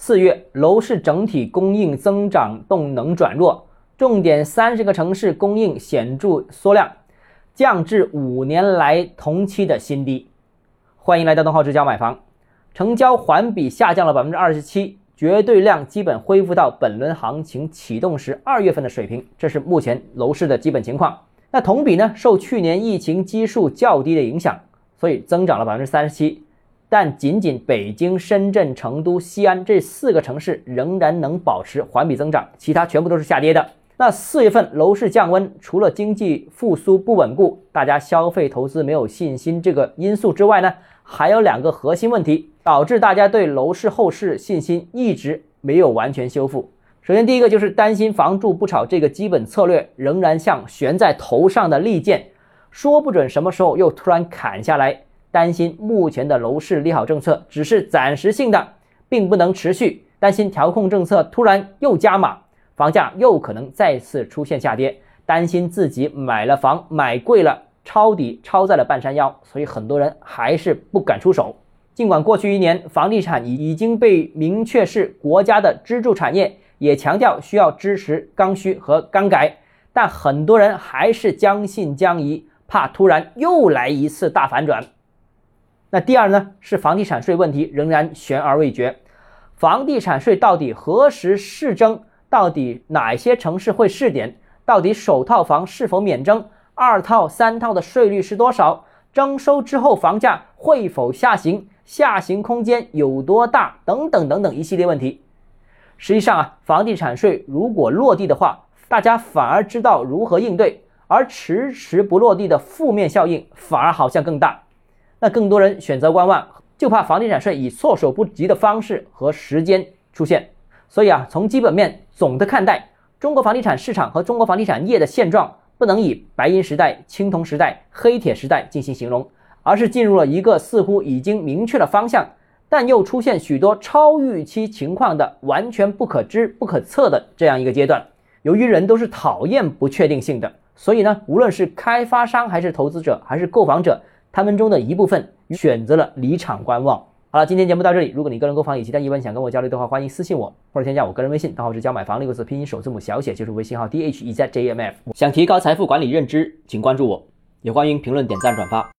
四月楼市整体供应增长动能转弱，重点三十个城市供应显著缩量，降至五年来同期的新低。欢迎来到东浩之家买房，成交环比下降了百分之二十七，绝对量基本恢复到本轮行情启动时二月份的水平，这是目前楼市的基本情况。那同比呢，受去年疫情基数较低的影响，所以增长了百分之三十七。但仅仅北京、深圳、成都、西安这四个城市仍然能保持环比增长，其他全部都是下跌的。那四月份楼市降温，除了经济复苏不稳固，大家消费投资没有信心这个因素之外呢，还有两个核心问题导致大家对楼市后市信心一直没有完全修复。首先，第一个就是担心房住不炒这个基本策略仍然像悬在头上的利剑，说不准什么时候又突然砍下来。担心目前的楼市利好政策只是暂时性的，并不能持续。担心调控政策突然又加码，房价又可能再次出现下跌。担心自己买了房买贵了，抄底抄在了半山腰，所以很多人还是不敢出手。尽管过去一年房地产已已经被明确是国家的支柱产业，也强调需要支持刚需和刚改，但很多人还是将信将疑，怕突然又来一次大反转。那第二呢，是房地产税问题仍然悬而未决。房地产税到底何时试征？到底哪些城市会试点？到底首套房是否免征？二套、三套的税率是多少？征收之后房价会否下行？下行空间有多大？等等等等一系列问题。实际上啊，房地产税如果落地的话，大家反而知道如何应对，而迟迟不落地的负面效应反而好像更大。那更多人选择观望，就怕房地产税以措手不及的方式和时间出现。所以啊，从基本面总的看待，中国房地产市场和中国房地产业的现状，不能以白银时代、青铜时代、黑铁时代进行形容，而是进入了一个似乎已经明确了方向，但又出现许多超预期情况的完全不可知、不可测的这样一个阶段。由于人都是讨厌不确定性的，所以呢，无论是开发商还是投资者还是购房者。他们中的一部分选择了离场观望。好了，今天节目到这里。如果你个人购房有其他疑问，想跟我交流的话，欢迎私信我或者添加我个人微信，账号是教买房六个字拼音首字母小写，就是微信号 d h e z j m f。想提高财富管理认知，请关注我，也欢迎评论、点赞、转发。